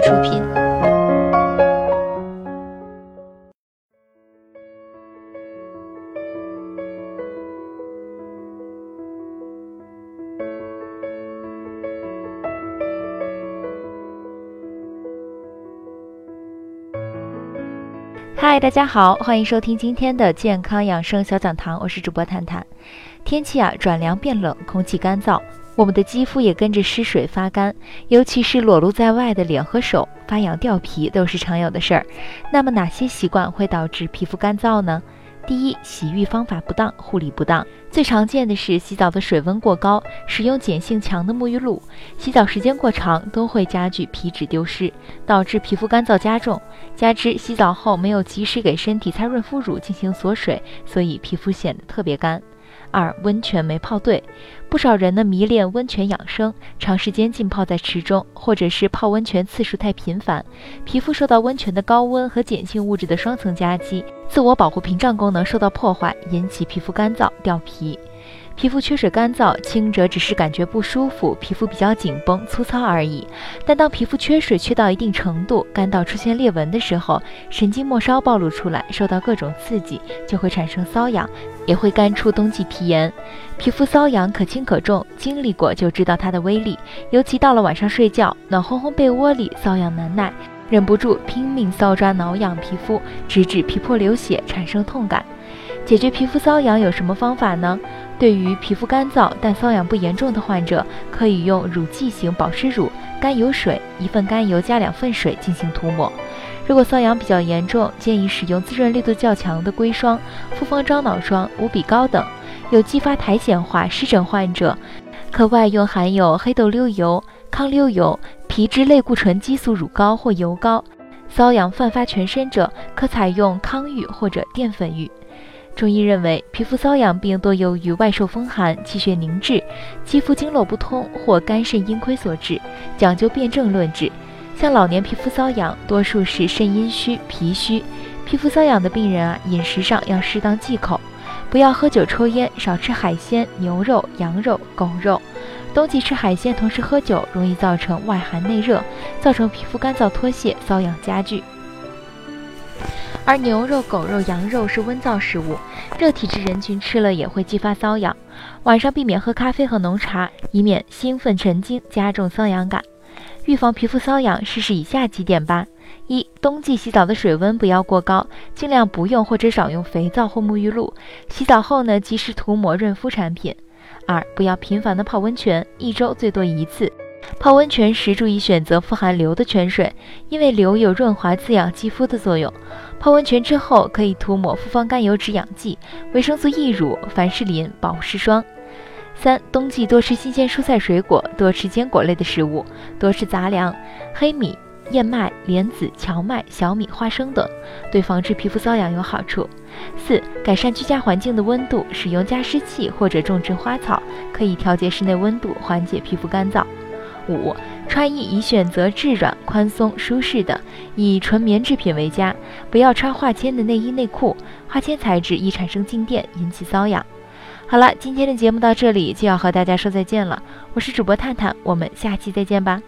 出品。嗨，大家好，欢迎收听今天的健康养生小讲堂，我是主播探探。天气啊转凉变冷，空气干燥，我们的肌肤也跟着失水发干，尤其是裸露在外的脸和手发痒掉皮都是常有的事儿。那么哪些习惯会导致皮肤干燥呢？第一，洗浴方法不当，护理不当。最常见的是洗澡的水温过高，使用碱性强的沐浴露，洗澡时间过长都会加剧皮脂丢失，导致皮肤干燥加重。加之洗澡后没有及时给身体擦润肤乳进行锁水，所以皮肤显得特别干。二温泉没泡对，不少人呢迷恋温泉养生，长时间浸泡在池中，或者是泡温泉次数太频繁，皮肤受到温泉的高温和碱性物质的双层夹击，自我保护屏障功能受到破坏，引起皮肤干燥掉皮。皮肤缺水干燥，轻者只是感觉不舒服，皮肤比较紧绷粗糙而已。但当皮肤缺水缺到一定程度，干到出现裂纹的时候，神经末梢暴露出来，受到各种刺激，就会产生瘙痒，也会干出冬季皮炎。皮肤瘙痒可轻可重，经历过就知道它的威力。尤其到了晚上睡觉，暖烘烘被窝里瘙痒难耐，忍不住拼命搔抓挠痒皮肤，直至皮破流血，产生痛感。解决皮肤瘙痒有什么方法呢？对于皮肤干燥但瘙痒不严重的患者，可以用乳剂型保湿乳，甘油水一份甘油加两份水进行涂抹。如果瘙痒比较严重，建议使用滋润力度较强的硅霜、复方樟脑霜、无比膏等。有继发苔藓化湿疹患者，可外用含有黑豆溜油、抗溜油、皮质类固醇激素乳膏或油膏。瘙痒泛发全身者，可采用康浴或者淀粉浴。中医认为，皮肤瘙痒病多由于外受风寒、气血凝滞、肌肤经络不通或肝肾阴亏所致，讲究辨证论治。像老年皮肤瘙痒，多数是肾阴虚、脾虚。皮肤瘙痒的病人啊，饮食上要适当忌口，不要喝酒、抽烟，少吃海鲜、牛肉、羊肉、狗肉。冬季吃海鲜同时喝酒，容易造成外寒内热，造成皮肤干燥脱屑、瘙痒加剧。而牛肉、狗肉、羊肉是温燥食物，热体质人群吃了也会激发瘙痒。晚上避免喝咖啡和浓茶，以免兴奋神经加重瘙痒感。预防皮肤瘙痒，试试以下几点吧：一、冬季洗澡的水温不要过高，尽量不用或者少用肥皂或沐浴露。洗澡后呢，及时涂抹润肤产品。二、不要频繁的泡温泉，一周最多一次。泡温泉时注意选择富含硫的泉水，因为硫有润滑滋养肌肤的作用。泡温泉之后，可以涂抹复方甘油止痒剂、维生素 E 乳、凡士林保湿霜。三、冬季多吃新鲜蔬菜水果，多吃坚果类的食物，多吃杂粮，黑米、燕麦、莲子、荞麦、小米、花生等，对防治皮肤瘙痒有好处。四、改善居家环境的温度，使用加湿器或者种植花草，可以调节室内温度，缓解皮肤干燥。五、穿衣宜选择质软、宽松、舒适的，以纯棉制品为佳，不要穿化纤的内衣内裤，化纤材质易产生静电，引起瘙痒。好了，今天的节目到这里就要和大家说再见了，我是主播探探，我们下期再见吧。